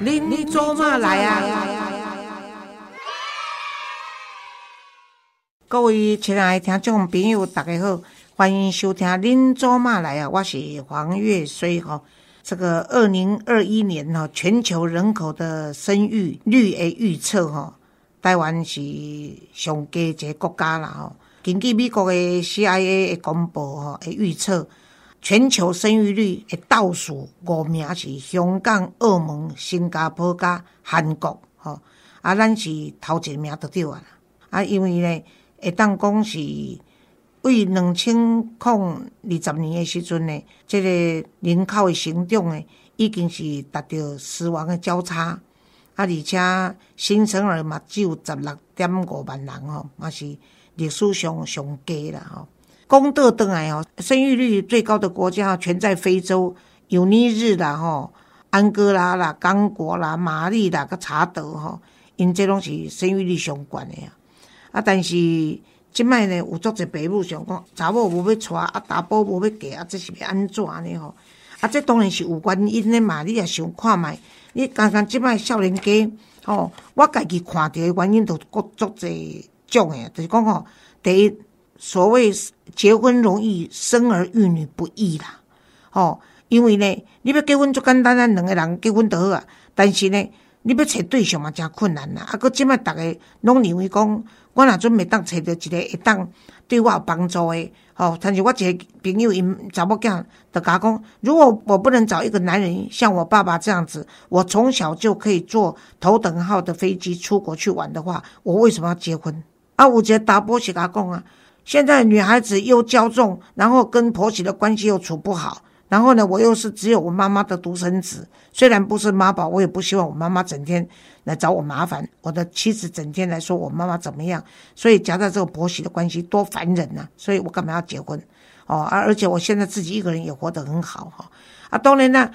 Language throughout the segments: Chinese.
恁做嘛来啊？各位亲爱的听众朋友，大家好，欢迎收听《恁做嘛来啊》，我是黄月水哈。这个二零二一年哈，全球人口的生育率的预测哈，台湾是上低一个国家啦哈。根据美国的 CIA 的公布哈，的预测。全球生育率的倒数五名是香港、澳门、新加坡加韩国，吼啊，咱是头一名得着啊！啊，因为呢，会当讲是为两千零二十年的时阵呢，这个人口的成长呢，已经是达到死亡的交叉，啊，而且新生儿嘛只有十六点五万人吼，嘛是历史上上低啦吼。公德登来哦，生育率最高的国家全在非洲，有尼日啦吼，安哥拉啦、刚果啦、马利啦、个查德吼，因这拢是生育率上悬的啊。啊，但是即摆呢，有足侪爸母想讲，查某无要娶，啊，查甫无要嫁，啊，这是要安怎呢吼？啊，这当然是有原因的嘛。你也想看觅，你刚刚即摆少年家吼，我家己看到的原因都各足侪种的，就是讲吼，第一。所谓结婚容易，生儿育女不易啦，吼！因为呢，你要结婚就简单，咱两个人结婚就好啊。但是呢，你要找对象嘛，真困难啦。啊，搁即摆逐个拢认为讲，我若准备当找着一个会当对我有帮助的，吼！但是我一个朋友因查某囝就甲讲，如果我不能找一个男人像我爸爸这样子，我从小就可以坐头等号的飞机出国去玩的话，我为什么要结婚？啊，有一个达波是甲讲啊。现在女孩子又骄纵，然后跟婆媳的关系又处不好，然后呢，我又是只有我妈妈的独生子，虽然不是妈宝，我也不希望我妈妈整天来找我麻烦，我的妻子整天来说我妈妈怎么样，所以夹在这个婆媳的关系多烦人呐，所以我干嘛要结婚？哦，而而且我现在自己一个人也活得很好哈，啊，当然呢，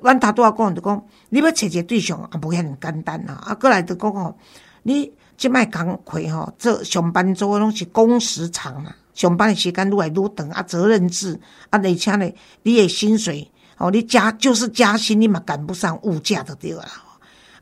阮他都要讲就讲，你要找一个对象啊，不会很简单呐，啊，过来就讲哦，你。即摆工课吼，做上班族的拢是工时长啦，上班的时间愈来愈长啊，责任制啊，而且呢，你的薪水哦，你加就是加薪，你嘛赶不上物价的对啦。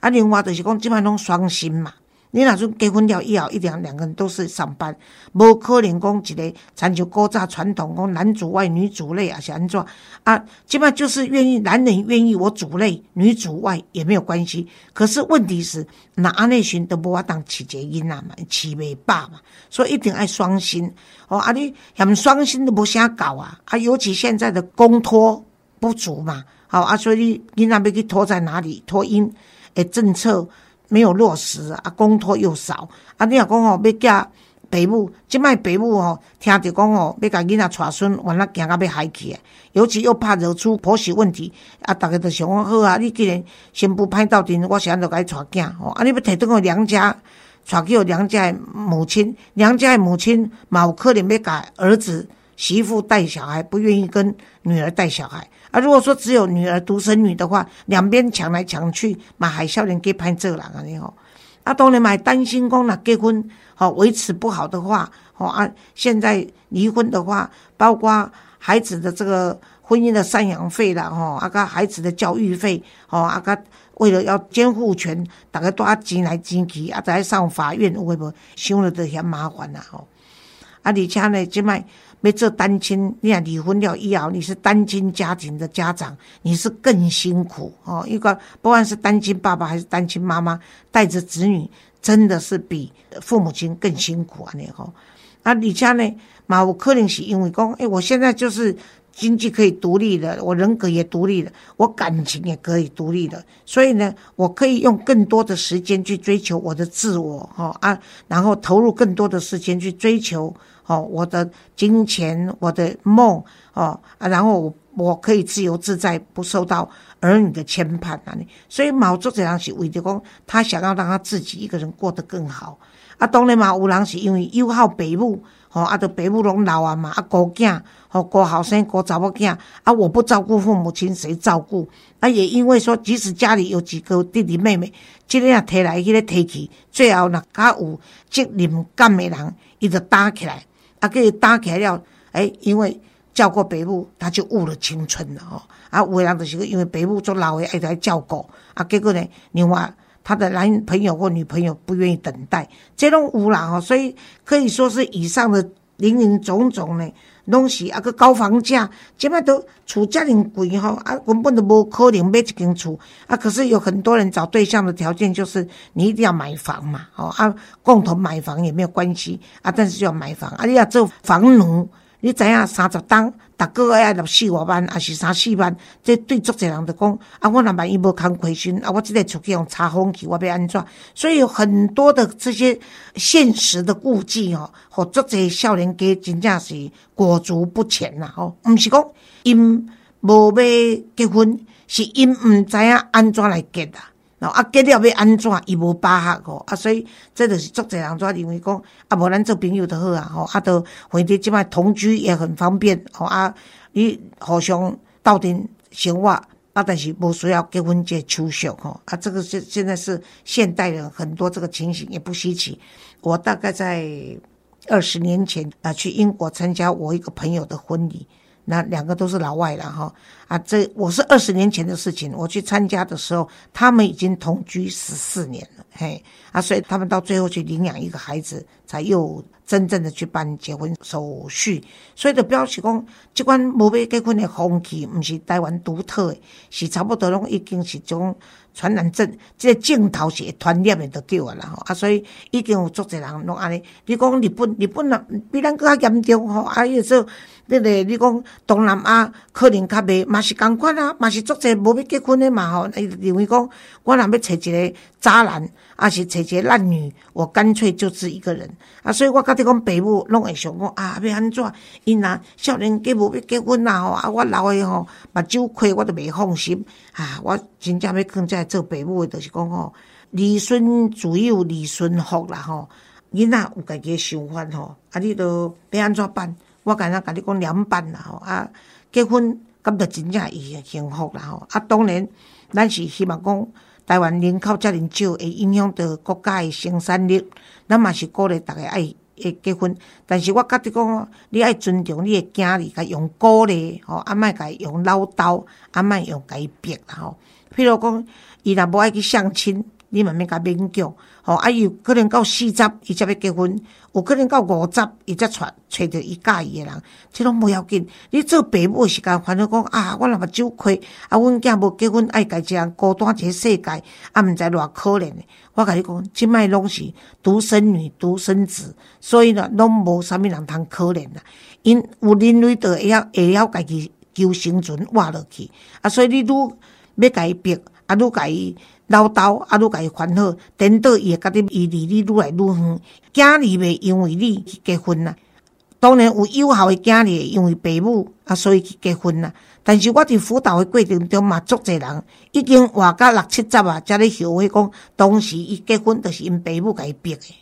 啊，另外就是讲即摆拢双薪嘛。你若说结婚了以后，一定两个人都是上班，无可能讲一个参照古早传统讲男主外女主内啊是安怎啊？基本上就是愿意男人愿意我主内，女主外也没有关系。可是问题是，那安内寻都无法当起结因啊嘛，起未罢嘛，所以一定爱双薪哦。啊，你嫌双薪都无啥搞啊？啊，尤其现在的公托不足嘛，好啊，所以你那边去托在哪里？托因诶政策。没有落实啊，公托又少啊！你若讲吼要嫁爸母，即摆爸母吼听着讲吼要甲囡仔带孙，完了惊到要害去啊！尤其又怕惹出婆媳问题啊！逐个都想讲好啊！你既然先不歹斗阵，我现在就甲伊带囝吼啊！你要摕倒个娘家，带去娘家的母亲，娘家的母亲嘛有可能要甲儿子媳妇带小孩，不愿意跟女儿带小孩。啊，如果说只有女儿独生女的话，两边抢来抢去，嘛海少年给判这人啊，你吼。啊，当然嘛担心讲啦，结婚好维持不好的话，哦啊，现在离婚的话，包括孩子的这个婚姻的赡养费啦，吼，啊个孩子的教育费，哦啊个为了要监护权，大家都要钱来钱去，啊再上法院，会不会想了都嫌麻烦啦，吼。啊，而且呢，即卖。要做单亲，你看离婚了以后，你是单亲家庭的家长，你是更辛苦哦。一个不管是单亲爸爸还是单亲妈妈，带着子女，真的是比父母亲更辛苦啊！你吼，啊，你家呢？嘛，我可能是因为讲，哎，我现在就是经济可以独立的，我人格也独立了，我感情也可以独立的，所以呢，我可以用更多的时间去追求我的自我，哈啊，然后投入更多的时间去追求。哦，我的金钱，我的梦，哦，然后我我可以自由自在，不受到儿女的牵绊啊！所以毛作这样是为着讲，他想要让他自己一个人过得更好。啊，当然嘛，有人是因为又好爸母，哦啊，都爸母拢老啊嘛，啊孤囝，哦孤后生孤查某囝，啊我不照顾父母亲，谁照顾？啊也因为说，即使家里有几个弟弟妹妹，即个提来，迄个提去，最后若较有责任感的人，伊就打起来。他可以打开了，哎，因为照顾北部，他就误了青春了哦。啊，有的人就是因为爸母做老的爱来照顾，啊，结果呢，另外他的男朋友或女朋友不愿意等待，这种污染哦，所以可以说是以上的林林总总呢。拢是啊，个高房价，即摆都厝遮尔贵吼，啊，根本都无可能买一间厝啊。可是有很多人找对象的条件就是你一定要买房嘛，吼啊，共同买房也没有关系啊，但是要买房啊，你要做房奴。你知影三十当，逐个月要六四五万，还是三四万？这对足侪人就讲啊，我若万一无工亏损，啊，我即个出去用查风去，我要安怎？所以很多的这些现实的顾忌哦，和足侪少年家真正是裹足不前啦吼。毋是讲因无要结婚，是因毋知影安怎来结啦。啊，结了要安怎？伊无把握哦，啊，所以这就是足侪人怎认为讲，啊，无咱做朋友就好啊，吼，啊，都或者即摆同居也很方便，吼啊，你互相斗阵生活，啊，但是无需要结婚结手续，吼，啊，这个是现在是现代人很多这个情形也不稀奇。我大概在二十年前啊，去英国参加我一个朋友的婚礼。那两个都是老外了哈啊，这我是二十年前的事情，我去参加的时候，他们已经同居十四年了，嘿啊，所以他们到最后去领养一个孩子，才又真正的去办结婚手续。所以就表示讲，这款无要结婚的风气，不是台湾独特的，是差不多拢已经是种传染症，这个镜头是传染的就对啊啦吼啊，所以已经有足侪人拢安尼。你讲日本，日本啊比咱更加严重吼，啊，有时候。你个你讲东南亚可能较袂，嘛是共款啊，嘛是足侪无要结婚诶嘛吼。认为讲我若要找一个渣男，啊是找一个烂女，我干脆就只一个人啊。所以我甲你讲，爸母拢会想讲啊，要安怎？因若少年计无要结婚啦吼，啊，我老诶吼目睭亏，我都袂放心啊。我真正要囥在做爸母诶，就是讲吼，儿孙自有儿孙福啦吼。囡仔有家己诶想法吼，啊，你都要安怎办？我敢若甲你讲两办啦吼，啊，结婚咁就真正伊幸福啦吼，啊，当然咱是希望讲台湾人口遮尔少，会影响到国家诶生产力，咱嘛是鼓励逐个爱会结婚，但是我甲你讲，你爱尊重你诶囝儿，甲用鼓励吼，啊，莫甲用唠叨，啊，莫用甲伊逼啦吼。譬如讲，伊若无爱去相亲，你嘛免甲勉强。吼，啊，有可能到四十伊才要结婚，有可能到五十伊才找找着伊介意诶人，即拢无要紧。你做爸母诶时间烦恼讲啊，我若目睭亏，啊，阮囝无结婚，爱家己人孤单一个世界，啊，毋知偌可怜诶。我甲你讲，即摆拢是独生女、独生子，所以呢，拢无啥物人通可怜啦。因有能力的会晓会晓家己求生存活落去，啊，所以你愈要家己逼，啊，愈家己。唠叨啊，愈甲伊烦恼，等到伊会甲你伊离你愈来愈远，囝儿袂因为你去结婚啦。当然有有效的囝儿因为爸母啊，所以去结婚啦。但是我伫辅导的过程中嘛，足侪人已经活到六七十啊，才咧后悔讲，当时伊结婚就是因爸母甲伊逼的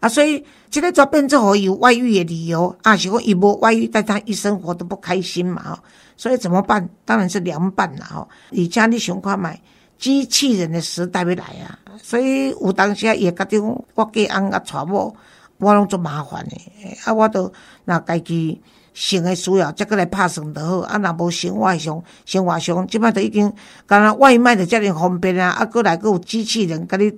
啊。所以即个就变做互伊有外遇的理由啊，是讲伊无外遇，但他一生活都不开心嘛。吼，所以怎么办？当然是凉拌啦。吼，而且你想看买。机器人的时代要来啊，所以有当时啊也甲讲，我嫁翁甲娶某，我拢做麻烦的。啊，我都若家己想的需要，则过来拍算就好。啊，若无生活上，生活上，即摆都已经，敢若外卖就遮尔方便啊。啊，过来佫有机器人，甲你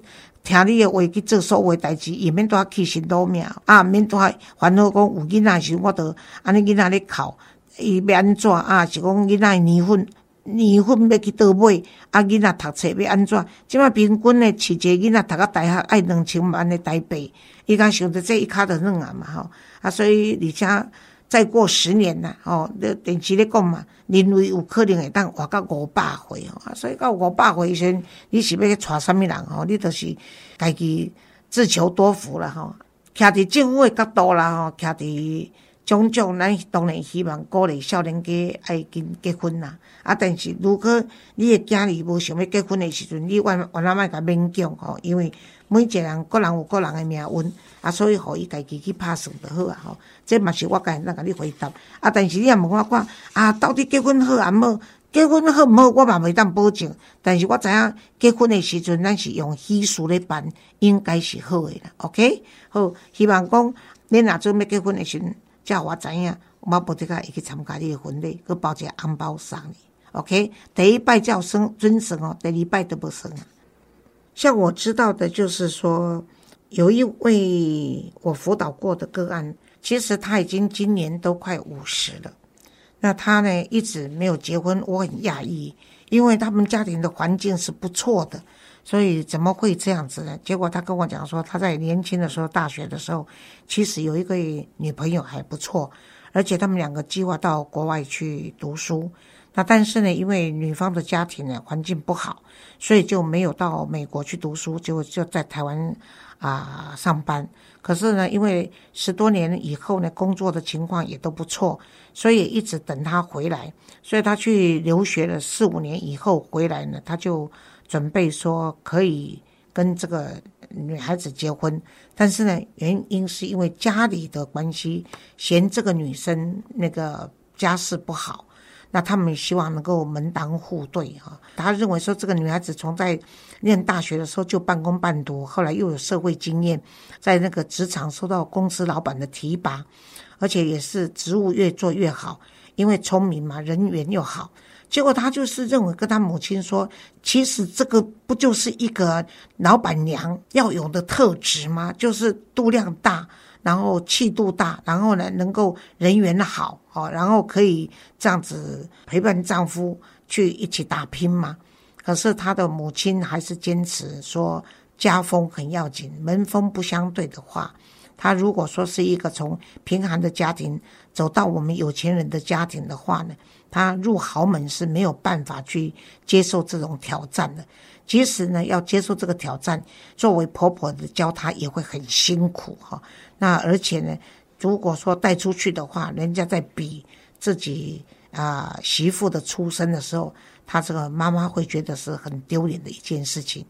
听你的话去做所有代志，也免多起心动命，啊，免多烦恼讲有囡仔时，我都安尼囡仔咧哭，伊要安怎啊？是讲囡仔年份。年份要去倒买，啊，囡仔读册要安怎？即摆平均诶，饲一个囡仔读到大学爱两千万诶台币，伊敢想着这一卡就软啊嘛吼，啊，所以而且再过十年啦，吼，咧电视咧讲嘛，人类有可能会当活到五百岁吼，啊，所以到五百岁时，你是要去娶啥物人吼？你就是家己自求多福啦吼，徛伫政府诶角度啦吼，徛伫。种种，咱当然希望鼓励少年家爱紧结婚啦。啊，但是如果你诶囝儿无想要结婚诶时阵，你万万阿莫甲勉强吼，因为每一个人个人有个人诶命运，啊，所以互伊家己去拍算就好啊吼。这嘛是我家咱甲你回答。啊，但是你也问我看，啊，到底结婚好啊无？结婚好毋好，我嘛袂当保证。但是我知影结婚诶时阵，咱是用喜事咧办，应该是好诶啦。OK，好，希望讲恁若准备结婚诶时阵。叫我知影，我不这个会去参加你的婚礼，佮包一个红包送你。OK，第一拜叫生尊生哦，第二拜都不生啊。像我知道的，就是说有一位我辅导过的个案，其实他已经今年都快五十了，那他呢一直没有结婚，我很讶异，因为他们家庭的环境是不错的，所以怎么会这样子呢？结果他跟我讲说，他在年轻的时候，大学的时候，其实有一个女朋友还不错，而且他们两个计划到国外去读书。那但是呢，因为女方的家庭呢环境不好，所以就没有到美国去读书，就就在台湾啊上班。可是呢，因为十多年以后呢，工作的情况也都不错，所以一直等他回来。所以他去留学了四五年以后回来呢，他就准备说可以跟这个女孩子结婚。但是呢，原因是因为家里的关系，嫌这个女生那个家世不好。那他们希望能够门当户对哈，他认为说这个女孩子从在念大学的时候就半工半读，后来又有社会经验，在那个职场受到公司老板的提拔，而且也是职务越做越好，因为聪明嘛，人缘又好。结果他就是认为跟他母亲说，其实这个不就是一个老板娘要有的特质吗？就是度量大。然后气度大，然后呢，能够人缘好，哦，然后可以这样子陪伴丈夫去一起打拼嘛。可是她的母亲还是坚持说家风很要紧，门风不相对的话，她如果说是一个从贫寒的家庭走到我们有钱人的家庭的话呢，她入豪门是没有办法去接受这种挑战的。即使呢要接受这个挑战，作为婆婆的教她也会很辛苦哈。那而且呢，如果说带出去的话，人家在比自己啊媳妇的出生的时候，他这个妈妈会觉得是很丢脸的一件事情。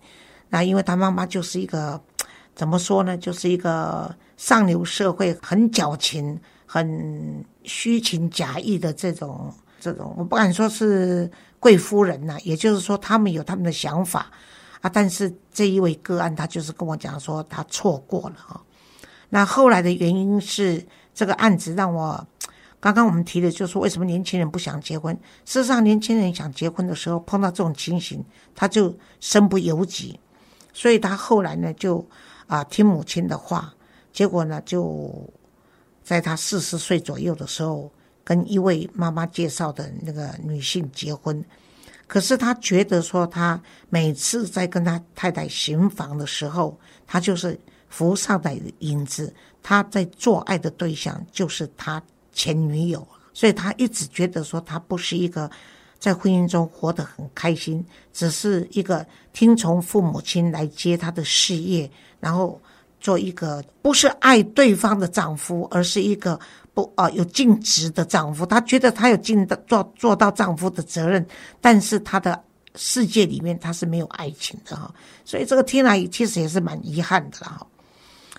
那因为他妈妈就是一个 怎么说呢，就是一个上流社会很矫情、很虚情假意的这种这种，我不敢说是贵夫人呐，也就是说他们有他们的想法啊。但是这一位个案，他就是跟我讲说，他错过了啊。那后来的原因是这个案子让我，刚刚我们提的就是为什么年轻人不想结婚。事实上，年轻人想结婚的时候碰到这种情形，他就身不由己，所以他后来呢就啊听母亲的话，结果呢就在他四十岁左右的时候跟一位妈妈介绍的那个女性结婚。可是他觉得说，他每次在跟他太太行房的时候，他就是。浮上的影子，他在做爱的对象就是他前女友，所以他一直觉得说他不是一个在婚姻中活得很开心，只是一个听从父母亲来接他的事业，然后做一个不是爱对方的丈夫，而是一个不啊有尽职的丈夫。他觉得他有尽的做做到丈夫的责任，但是他的世界里面他是没有爱情的哈，所以这个听来其实也是蛮遗憾的哈。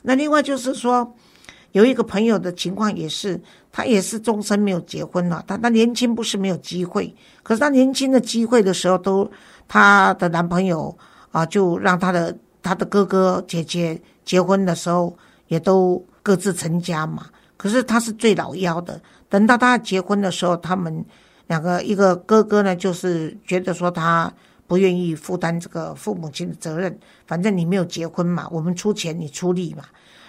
那另外就是说，有一个朋友的情况也是，他也是终身没有结婚了。他他年轻不是没有机会，可是他年轻的机会的时候，都他的男朋友啊，就让他的他的哥哥姐姐结婚的时候，也都各自成家嘛。可是他是最老幺的，等到他结婚的时候，他们两个一个哥哥呢，就是觉得说他。不愿意负担这个父母亲的责任，反正你没有结婚嘛，我们出钱你出力嘛。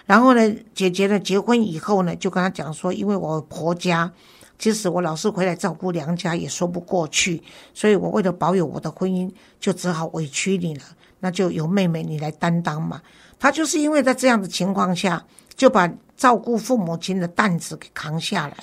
然后呢，姐姐呢结婚以后呢，就跟他讲说，因为我婆家，即使我老是回来照顾娘家也说不过去，所以我为了保有我的婚姻，就只好委屈你了。那就由妹妹你来担当嘛。他就是因为在这样的情况下，就把照顾父母亲的担子给扛下来。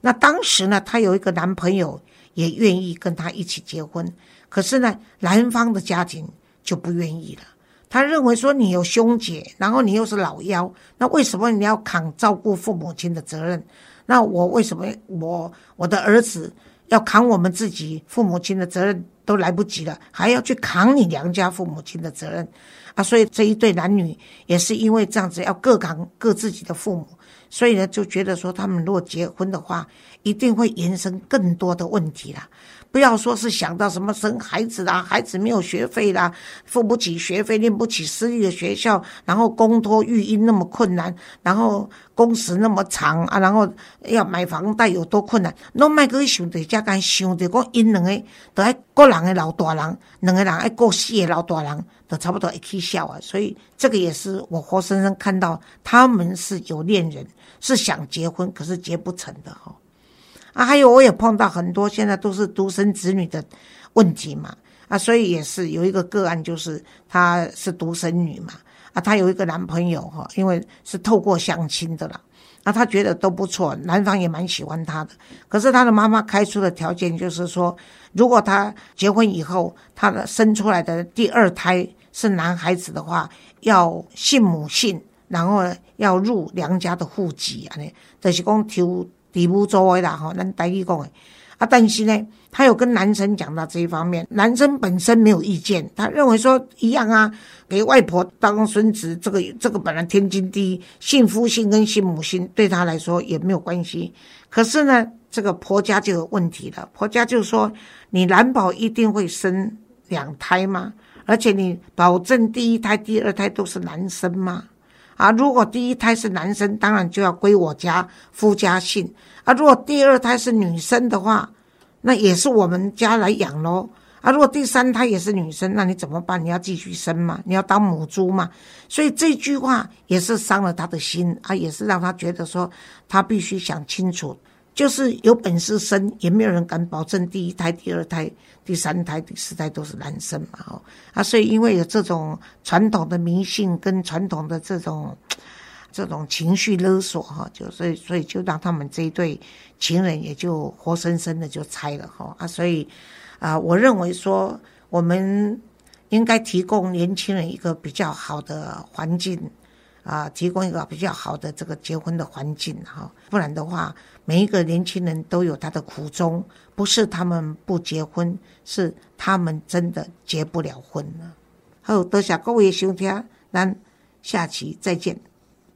那当时呢，她有一个男朋友也愿意跟她一起结婚。可是呢，男方的家庭就不愿意了。他认为说，你有兄姐，然后你又是老幺，那为什么你要扛照顾父母亲的责任？那我为什么我我的儿子要扛我们自己父母亲的责任都来不及了，还要去扛你娘家父母亲的责任啊？所以这一对男女也是因为这样子，要各扛各自己的父母，所以呢，就觉得说，他们如果结婚的话，一定会延伸更多的问题了。不要说是想到什么生孩子啦，孩子没有学费啦，付不起学费，念不起私立的学校，然后公托育婴那么困难，然后工时那么长啊，然后要买房贷有多困难，拢莫去想着，才敢想着讲因两个都爱个人的老大人，两个人爱过四个老大人，都差不多一起笑啊。所以这个也是我活生生看到他们是有恋人，是想结婚，可是结不成的哈。啊，还有我也碰到很多现在都是独生子女的问题嘛，啊，所以也是有一个个案，就是她是独生女嘛。啊，她有一个男朋友哈，因为是透过相亲的啦，啊，她觉得都不错，男方也蛮喜欢她的。可是她的妈妈开出的条件就是说，如果她结婚以后，她的生出来的第二胎是男孩子的话，要姓母姓，然后要入娘家的户籍啊，呢，就是讲抽地母做的啦，哈，咱台语讲的。啊，但是呢，他有跟男生讲到这一方面，男生本身没有意见，他认为说一样啊，给外婆当孙子，这个这个本来天经地义，幸福性跟幸母性对他来说也没有关系。可是呢，这个婆家就有问题了，婆家就说你难保一定会生两胎吗？而且你保证第一胎、第二胎都是男生吗？啊，如果第一胎是男生，当然就要归我家夫家姓；啊，如果第二胎是女生的话，那也是我们家来养喽。啊，如果第三胎也是女生，那你怎么办？你要继续生嘛？你要当母猪嘛？所以这句话也是伤了他的心啊，也是让他觉得说他必须想清楚。就是有本事生，也没有人敢保证第一胎、第二胎、第三胎、第四胎都是男生嘛，哦啊，所以因为有这种传统的迷信跟传统的这种 这种情绪勒索哈，就所以所以就让他们这一对情人也就活生生的就拆了哈啊，所以啊，我认为说我们应该提供年轻人一个比较好的环境。啊，提供一个比较好的这个结婚的环境哈，不然的话，每一个年轻人都有他的苦衷，不是他们不结婚，是他们真的结不了婚了。好，多谢各位收听，咱下期再见。